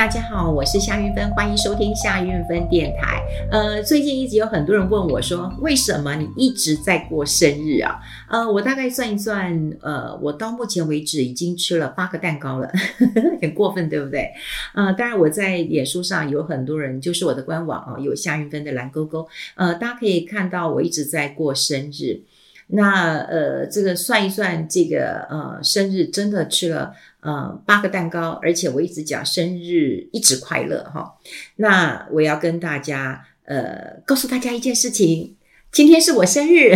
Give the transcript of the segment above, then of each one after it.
大家好，我是夏韵芬，欢迎收听夏韵芬电台。呃，最近一直有很多人问我说，为什么你一直在过生日啊？呃，我大概算一算，呃，我到目前为止已经吃了八个蛋糕了，很过分，对不对？呃，当然我在脸书上有很多人，就是我的官网啊，有夏韵芬的蓝勾勾，呃，大家可以看到我一直在过生日。那呃，这个算一算，这个呃，生日真的吃了。呃，八个蛋糕，而且我一直讲生日一直快乐哈。那我要跟大家呃，告诉大家一件事情，今天是我生日，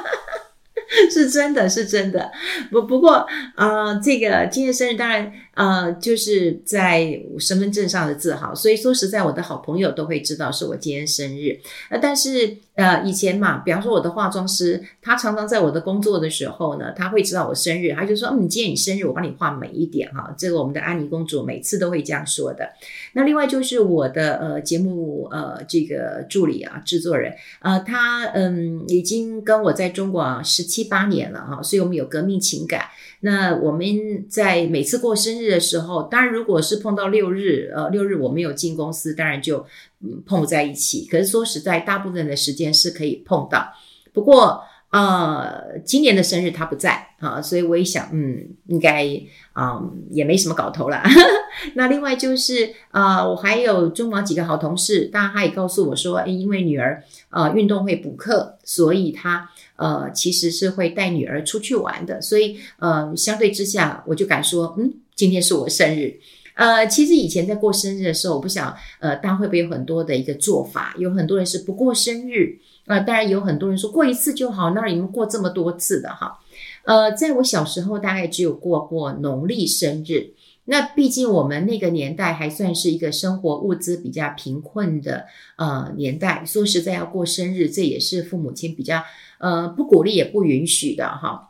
是真的是真的。不不过呃，这个今天生日当然。呃，就是在身份证上的字号，所以说实在，我的好朋友都会知道是我今天生日。呃，但是呃，以前嘛，比方说我的化妆师，他常常在我的工作的时候呢，他会知道我生日，他就说，嗯，你今天你生日，我帮你画美一点哈。这个我们的安妮公主每次都会这样说的。那另外就是我的呃节目呃这个助理啊制作人，呃，他嗯已经跟我在中国十七八年了哈，所以我们有革命情感。那我们在每次过生日的时候，当然如果是碰到六日，呃，六日我没有进公司，当然就嗯碰不在一起。可是说实在，大部分的时间是可以碰到。不过呃，今年的生日他不在啊，所以我一想，嗯，应该啊、也没什么搞头了。那另外就是啊、呃，我还有中网几个好同事，当然他也告诉我说，诶，因为女儿呃运动会补课，所以他。呃，其实是会带女儿出去玩的，所以呃，相对之下，我就敢说，嗯，今天是我生日。呃，其实以前在过生日的时候，我不想，呃，大家会不会有很多的一个做法？有很多人是不过生日，呃，当然有很多人说过一次就好，那你们过这么多次的哈？呃，在我小时候，大概只有过过农历生日。那毕竟我们那个年代还算是一个生活物资比较贫困的呃年代，说实在要过生日，这也是父母亲比较。呃，不鼓励也不允许的哈。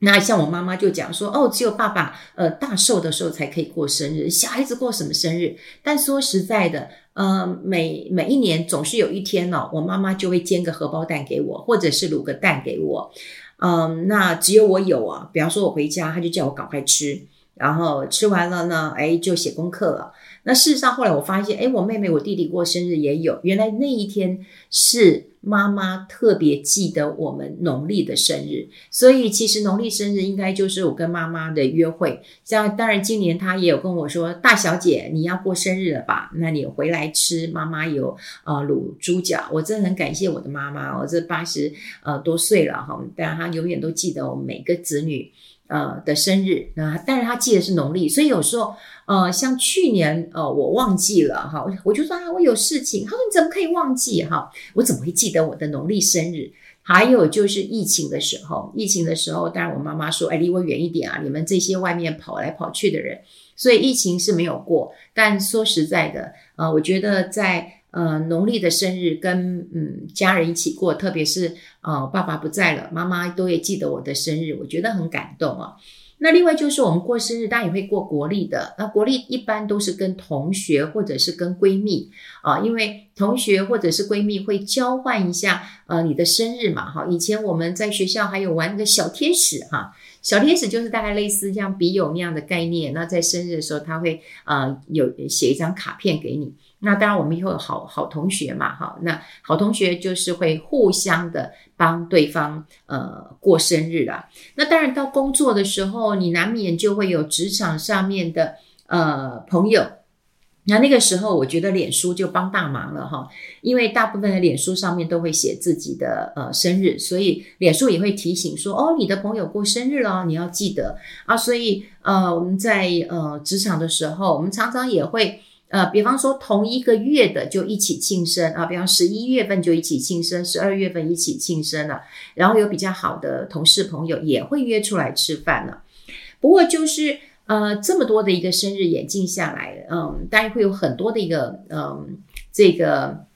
那像我妈妈就讲说，哦，只有爸爸呃大寿的时候才可以过生日，小孩子过什么生日？但说实在的，呃，每每一年总是有一天呢，哦，我妈妈就会煎个荷包蛋给我，或者是卤个蛋给我。嗯，那只有我有啊。比方说我回家，她就叫我赶快吃，然后吃完了呢，哎，就写功课了。那事实上后来我发现，哎，我妹妹、我弟弟过生日也有，原来那一天是。妈妈特别记得我们农历的生日，所以其实农历生日应该就是我跟妈妈的约会。像当然今年她也有跟我说：“大小姐，你要过生日了吧？那你回来吃妈妈有呃卤猪脚。”我真的很感谢我的妈妈，我这八十呃多岁了哈，但她永远都记得我们每个子女呃的生日。那但是他记得是农历，所以有时候。呃，像去年，呃，我忘记了哈，我就说啊，我有事情。他说你怎么可以忘记哈？我怎么会记得我的农历生日？还有就是疫情的时候，疫情的时候，当然我妈妈说，哎，离我远一点啊，你们这些外面跑来跑去的人，所以疫情是没有过。但说实在的，呃，我觉得在呃农历的生日跟嗯家人一起过，特别是呃爸爸不在了，妈妈都会记得我的生日，我觉得很感动啊。那另外就是我们过生日，当然也会过国历的。那国历一般都是跟同学或者是跟闺蜜啊，因为同学或者是闺蜜会交换一下呃你的生日嘛哈。以前我们在学校还有玩那个小天使哈，小天使就是大概类似像笔友那样的概念。那在生日的时候，他会呃有写一张卡片给你。那当然，我们以后有好好同学嘛，哈，那好同学就是会互相的帮对方呃过生日啦。那当然到工作的时候，你难免就会有职场上面的呃朋友。那那个时候，我觉得脸书就帮大忙了哈，因为大部分的脸书上面都会写自己的呃生日，所以脸书也会提醒说，哦，你的朋友过生日了，你要记得啊。所以呃我们在呃职场的时候，我们常常也会。呃，比方说同一个月的就一起庆生啊，比方十一月份就一起庆生，十二月份一起庆生了，然后有比较好的同事朋友也会约出来吃饭了。不过就是呃这么多的一个生日演进下来，嗯，当然会有很多的一个嗯这个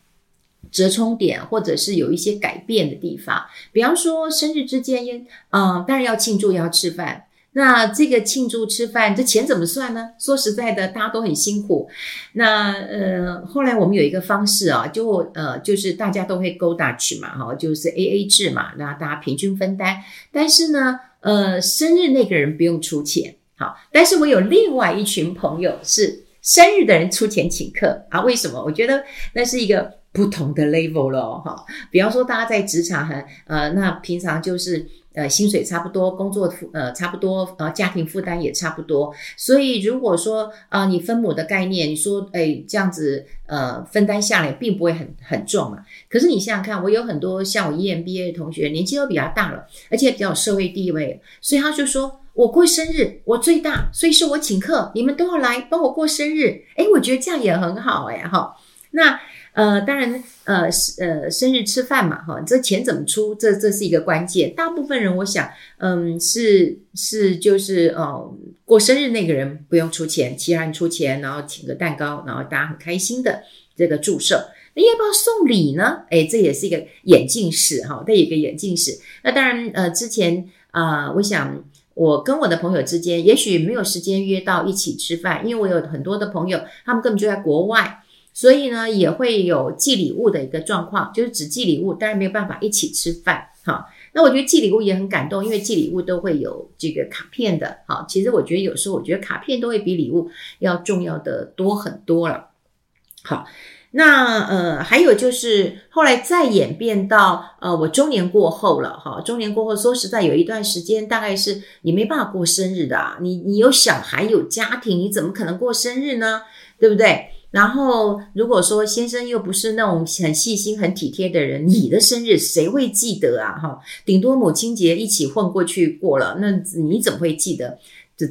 折冲点，或者是有一些改变的地方。比方说生日之间，嗯，当然要庆祝，要吃饭。那这个庆祝吃饭，这钱怎么算呢？说实在的，大家都很辛苦。那呃，后来我们有一个方式啊，就呃，就是大家都会 go Dutch 嘛，哈，就是 AA 制嘛，那大家平均分担。但是呢，呃，生日那个人不用出钱，好。但是我有另外一群朋友是生日的人出钱请客啊？为什么？我觉得那是一个不同的 level 了哈。比方说，大家在职场很呃，那平常就是。呃，薪水差不多，工作负呃差不多，呃，家庭负担也差不多。所以如果说啊、你分母的概念，你说哎这样子呃分担下来并不会很很重嘛。可是你想想看，我有很多像我 EMBA 的同学，年纪都比较大了，而且比较有社会地位，所以他就说我过生日我最大，所以是我请客，你们都要来帮我过生日。哎，我觉得这样也很好哎哈。那。呃，当然，呃，呃，生日吃饭嘛，哈，这钱怎么出？这这是一个关键。大部分人，我想，嗯，是是就是，呃，过生日那个人不用出钱，其他人出钱，然后请个蛋糕，然后大家很开心的这个祝寿。那要不要送礼呢？诶，这也是一个眼镜式，哈，这一个眼镜式。那当然，呃，之前啊，呃，我想我跟我的朋友之间，也许没有时间约到一起吃饭，因为我有很多的朋友，他们根本就在国外。所以呢，也会有寄礼物的一个状况，就是只寄礼物，当然没有办法一起吃饭。哈，那我觉得寄礼物也很感动，因为寄礼物都会有这个卡片的。好，其实我觉得有时候，我觉得卡片都会比礼物要重要的多很多了。好，那呃，还有就是后来再演变到呃，我中年过后了。哈，中年过后，说实在，有一段时间大概是你没办法过生日的啊。你你有小孩有家庭，你怎么可能过生日呢？对不对？然后，如果说先生又不是那种很细心、很体贴的人，你的生日谁会记得啊？哈，顶多母亲节一起混过去过了，那你怎么会记得？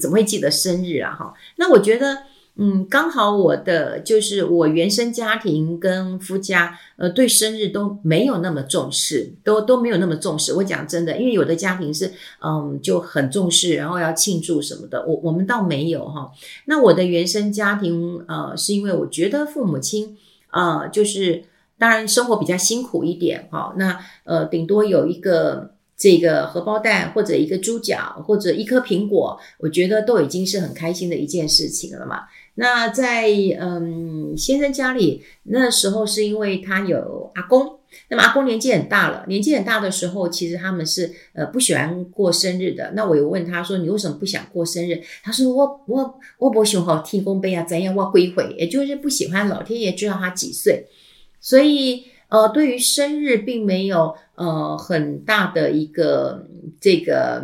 怎么会记得生日啊？哈，那我觉得。嗯，刚好我的就是我原生家庭跟夫家，呃，对生日都没有那么重视，都都没有那么重视。我讲真的，因为有的家庭是，嗯，就很重视，然后要庆祝什么的。我我们倒没有哈。那我的原生家庭，呃，是因为我觉得父母亲，呃，就是当然生活比较辛苦一点哈。那呃，顶多有一个。这个荷包蛋或者一个猪脚或者一颗苹果，我觉得都已经是很开心的一件事情了嘛。那在嗯先生家里那时候是因为他有阿公，那么阿公年纪很大了，年纪很大的时候，其实他们是呃不喜欢过生日的。那我有问他说，你为什么不想过生日？他说我我我不喜欢天公伯啊，怎样我归回，也就是不喜欢老天爷知道他几岁，所以。呃，对于生日并没有呃很大的一个这个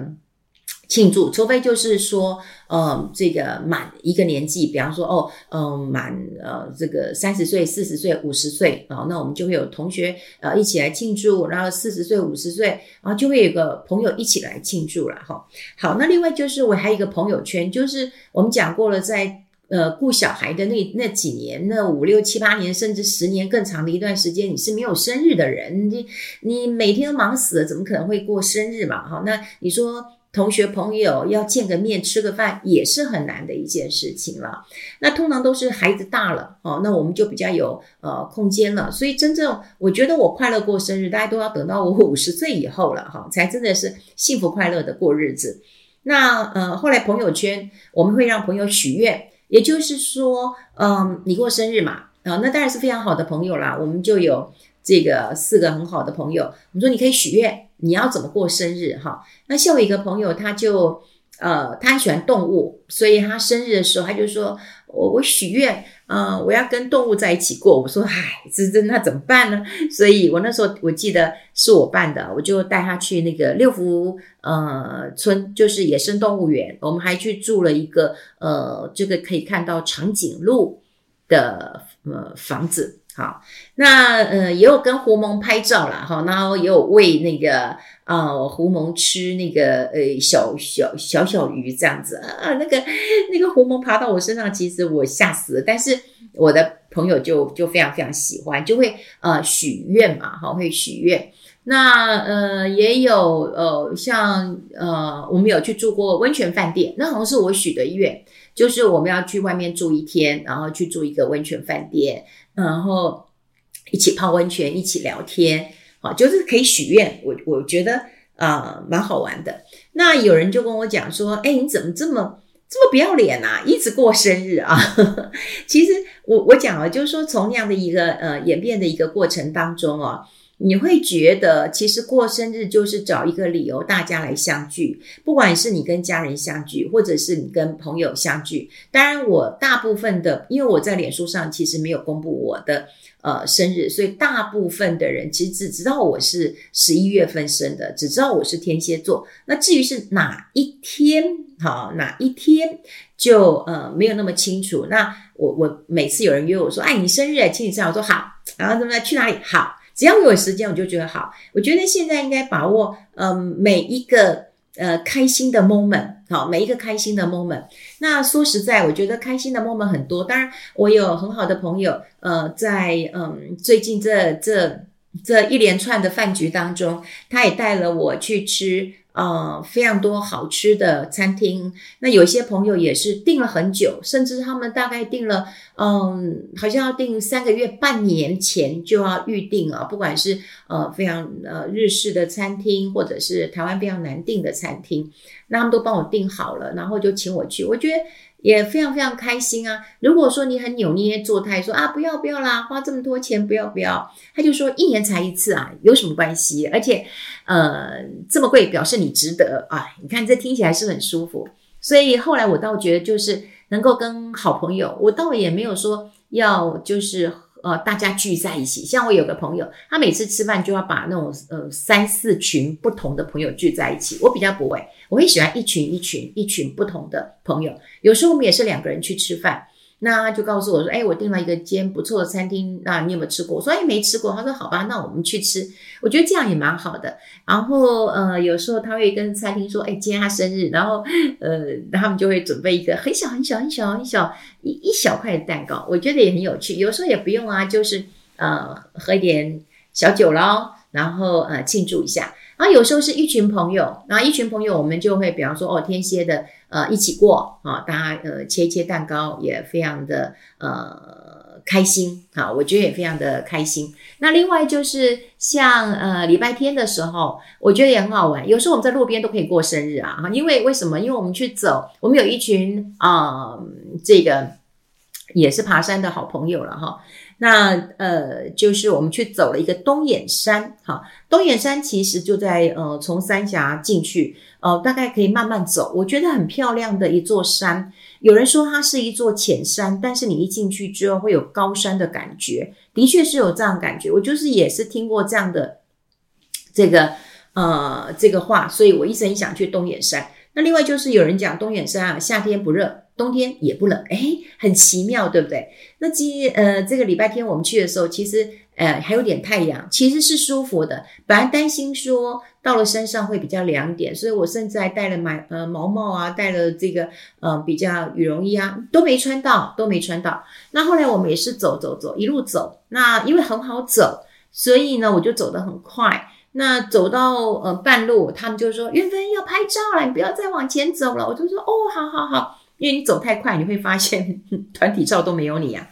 庆祝，除非就是说，呃，这个满一个年纪，比方说，哦，嗯、满呃这个三十岁、四十岁、五十岁啊，那我们就会有同学呃一起来庆祝，然后四十岁、五十岁，然后就会有个朋友一起来庆祝了哈。好，那另外就是我还有一个朋友圈，就是我们讲过了在。呃，顾小孩的那那几年，那五六七八年，甚至十年更长的一段时间，你是没有生日的人，你你每天都忙死了，怎么可能会过生日嘛？哈，那你说同学朋友要见个面吃个饭，也是很难的一件事情了。那通常都是孩子大了，哦，那我们就比较有呃空间了。所以真正我觉得我快乐过生日，大家都要等到我五十岁以后了，哈，才真的是幸福快乐的过日子。那呃，后来朋友圈我们会让朋友许愿。也就是说，嗯，你过生日嘛，啊，那当然是非常好的朋友啦。我们就有这个四个很好的朋友。我们说你可以许愿，你要怎么过生日哈？那像我一个朋友，他就呃，他很喜欢动物，所以他生日的时候，他就说我我许愿。嗯，我要跟动物在一起过。我说，唉，这这那怎么办呢？所以我那时候我记得是我办的，我就带他去那个六福呃村，就是野生动物园。我们还去住了一个呃，这个可以看到长颈鹿的呃房子。好，那呃也有跟胡蒙拍照啦，哈，然后也有喂那个呃胡蒙吃那个呃小小小小鱼这样子啊，那个那个胡蒙爬到我身上，其实我吓死了，但是我的朋友就就非常非常喜欢，就会呃许愿嘛，哈，会许愿。那呃也有呃像呃我们有去住过温泉饭店，那好像是我许的愿，就是我们要去外面住一天，然后去住一个温泉饭店。然后一起泡温泉，一起聊天，好，就是可以许愿。我我觉得啊，蛮好玩的。那有人就跟我讲说：“哎，你怎么这么这么不要脸啊？一直过生日啊？” 其实我我讲了，就是说从那样的一个呃演变的一个过程当中啊，你会觉得其实过生日就是找一个理由大家来相聚，不管是你跟家人相聚，或者是你跟朋友相聚。当然，我大部分的，因为我在脸书上其实没有公布我的呃生日，所以大部分的人其实只知道我是十一月份生的，只知道我是天蝎座。那至于是哪一天，好，哪一天就呃没有那么清楚。那我我每次有人约我说，哎，你生日，请你吃，我说好，然后怎么去哪里？好。只要我有时间，我就觉得好。我觉得现在应该把握，嗯、每一个呃开心的 moment，好，每一个开心的 moment。那说实在，我觉得开心的 moment 很多。当然，我有很好的朋友，呃，在嗯、最近这这这一连串的饭局当中，他也带了我去吃。呃，非常多好吃的餐厅。那有些朋友也是订了很久，甚至他们大概订了，嗯，好像要订三个月、半年前就要预定啊。不管是呃非常呃日式的餐厅，或者是台湾比较难订的餐厅，那他们都帮我订好了，然后就请我去。我觉得。也非常非常开心啊！如果说你很扭捏作态，说啊不要不要啦，花这么多钱不要不要，他就说一年才一次啊，有什么关系？而且呃这么贵，表示你值得啊！你看这听起来是很舒服，所以后来我倒觉得就是能够跟好朋友，我倒也没有说要就是。呃，大家聚在一起，像我有个朋友，他每次吃饭就要把那种呃三四群不同的朋友聚在一起。我比较不会，我会喜欢一群一群一群不同的朋友。有时候我们也是两个人去吃饭。那他就告诉我说：“哎，我订了一个间不错的餐厅，那你有没有吃过？”我说：“哎，没吃过。”他说：“好吧，那我们去吃。”我觉得这样也蛮好的。然后呃，有时候他会跟餐厅说：“哎，今天他生日。”然后呃，他们就会准备一个很小很小很小很小一一小块的蛋糕，我觉得也很有趣。有时候也不用啊，就是呃喝一点小酒咯，然后呃庆祝一下。然后有时候是一群朋友，然后一群朋友我们就会比方说哦，天蝎的。呃，一起过啊，大家呃切一切蛋糕也非常的呃开心啊，我觉得也非常的开心。那另外就是像呃礼拜天的时候，我觉得也很好玩。有时候我们在路边都可以过生日啊，哈因为为什么？因为我们去走，我们有一群啊、这个也是爬山的好朋友了哈。那呃，就是我们去走了一个东眼山，哈，东眼山其实就在呃，从三峡进去，呃，大概可以慢慢走，我觉得很漂亮的一座山。有人说它是一座浅山，但是你一进去之后会有高山的感觉，的确是有这样感觉。我就是也是听过这样的这个呃这个话，所以我一直很想去东眼山。那另外就是有人讲东眼山啊，夏天不热。冬天也不冷，诶，很奇妙，对不对？那今呃这个礼拜天我们去的时候，其实呃还有点太阳，其实是舒服的。本来担心说到了山上会比较凉点，所以我甚至还带了买呃毛帽啊，带了这个呃比较羽绒衣啊，都没穿到，都没穿到。那后来我们也是走走走，一路走。那因为很好走，所以呢我就走得很快。那走到呃半路，他们就说：“云芬要拍照了，你不要再往前走了。”我就说：“哦，好好好。”因为你走太快，你会发现 团体照都没有你啊。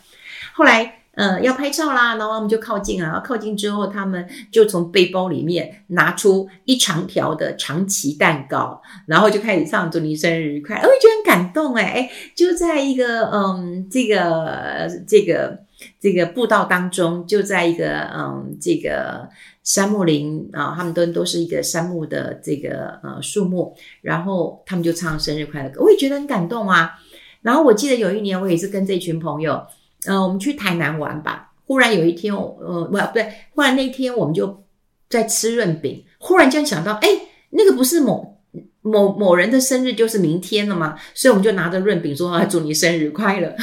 后来，呃，要拍照啦，然后我们就靠近啊。靠近之后，他们就从背包里面拿出一长条的长崎蛋糕，然后就开始唱“祝你生日愉快”。我觉得很感动哎哎，就在一个嗯，这个这个这个步道当中，就在一个嗯，这个。杉木林啊，他们都都是一个杉木的这个呃树木，然后他们就唱生日快乐歌，我也觉得很感动啊。然后我记得有一年，我也是跟这群朋友，呃，我们去台南玩吧。忽然有一天，呃，不不对，忽然那天我们就在吃润饼，忽然间想到，哎，那个不是某某某人的生日，就是明天了吗？所以我们就拿着润饼说，啊，祝你生日快乐。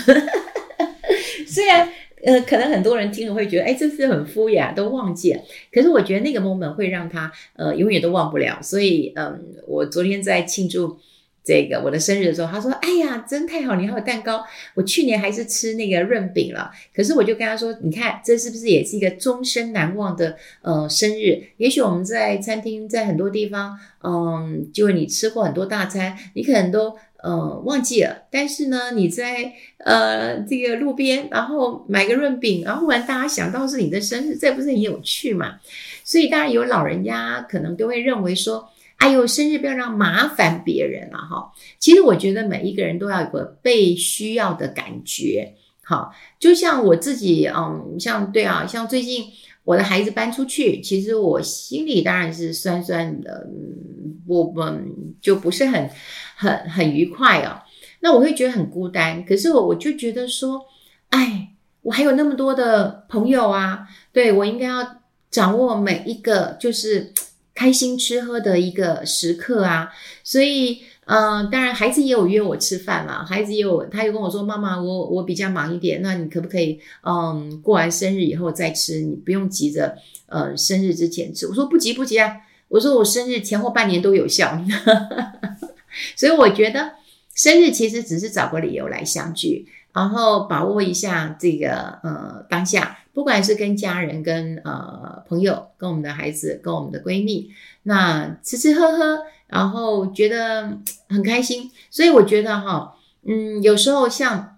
虽然。呃，可能很多人听了会觉得，哎，这是很敷衍，都忘记了。可是我觉得那个 moment 会让他呃永远都忘不了。所以，嗯、我昨天在庆祝这个我的生日的时候，他说：“哎呀，真太好，你还有蛋糕。我去年还是吃那个润饼了。可是我就跟他说，你看，这是不是也是一个终身难忘的呃生日？也许我们在餐厅，在很多地方，嗯、呃，就你吃过很多大餐，你可能都。”呃，忘记了。但是呢，你在呃这个路边，然后买个润饼，然后忽然大家想到是你的生日，这不是很有趣嘛？所以当然有老人家可能都会认为说，哎呦，生日不要让麻烦别人了哈。其实我觉得每一个人都要有个被需要的感觉，好，就像我自己，嗯，像对啊，像最近我的孩子搬出去，其实我心里当然是酸酸的，嗯我们就不是很很很愉快哦。那我会觉得很孤单，可是我我就觉得说，哎，我还有那么多的朋友啊，对，我应该要掌握每一个就是开心吃喝的一个时刻啊，所以。嗯、当然，孩子也有约我吃饭嘛。孩子也有，他又跟我说：“妈妈，我我比较忙一点，那你可不可以，嗯，过完生日以后再吃？你不用急着，呃，生日之前吃。”我说：“不急不急啊。”我说：“我生日前后半年都有效。”所以我觉得生日其实只是找个理由来相聚，然后把握一下这个呃当下，不管是跟家人、跟呃朋友、跟我们的孩子、跟我们的闺蜜，那吃吃喝喝。然后觉得很开心，所以我觉得哈，嗯，有时候像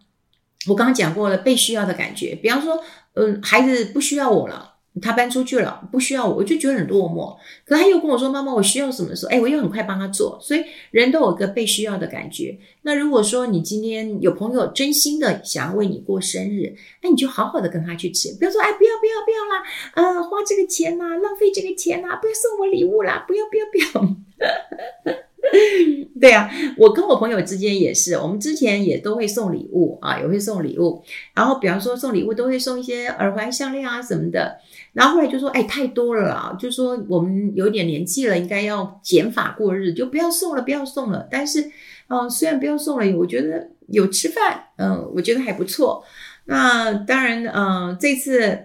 我刚刚讲过了，被需要的感觉，比方说，嗯，孩子不需要我了。他搬出去了，不需要我，我就觉得很落寞。可他又跟我说：“妈妈，我需要什么时候？”哎，我又很快帮他做。所以人都有个被需要的感觉。那如果说你今天有朋友真心的想要为你过生日，那你就好好的跟他去吃，不要说：“哎，不要不要不要啦，呃，花这个钱啦，浪费这个钱啦，不要送我礼物啦，不要不要不要。” 对啊，我跟我朋友之间也是，我们之前也都会送礼物啊，也会送礼物。然后比方说送礼物都会送一些耳环、项链啊什么的。然后后来就说，哎，太多了啦，就说我们有点年纪了，应该要减法过日，就不要送了，不要送了。但是，嗯、虽然不要送了，我觉得有吃饭，嗯、我觉得还不错。那当然，嗯、这次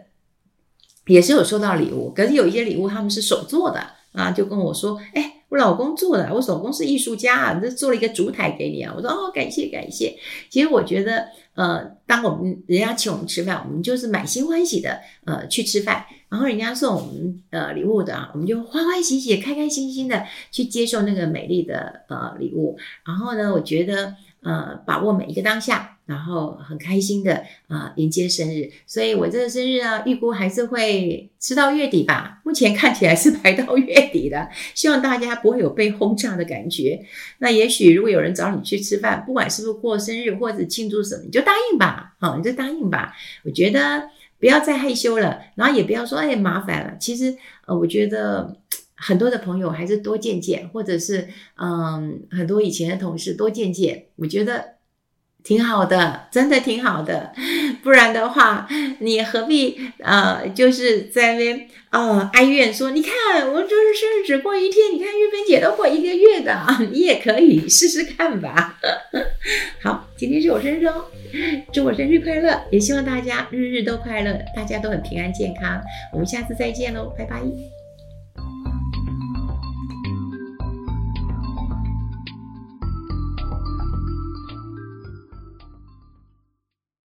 也是有收到礼物，可是有一些礼物他们是手做的啊，就跟我说，哎。我老公做的，我老公是艺术家啊，这做了一个烛台给你啊。我说哦，感谢感谢。其实我觉得，呃，当我们人家请我们吃饭，我们就是满心欢喜的，呃，去吃饭。然后人家送我们呃礼物的啊，我们就欢欢喜喜、开开心心的去接受那个美丽的呃礼物。然后呢，我觉得呃，把握每一个当下。然后很开心的啊、迎接生日，所以我这个生日啊，预估还是会吃到月底吧。目前看起来是排到月底的，希望大家不会有被轰炸的感觉。那也许如果有人找你去吃饭，不管是不是过生日或者庆祝什么，你就答应吧，好，你就答应吧。我觉得不要再害羞了，然后也不要说哎麻烦了。其实呃，我觉得很多的朋友还是多见见，或者是嗯很多以前的同事多见见，我觉得。挺好的，真的挺好的，不然的话，你何必呃，就是在那边呃哀怨说，你看我就是生日只过一天，你看玉芬姐都过一个月的，你也可以试试看吧。好，今天是我生日哦，祝我生日快乐，也希望大家日日都快乐，大家都很平安健康。我们下次再见喽，拜拜。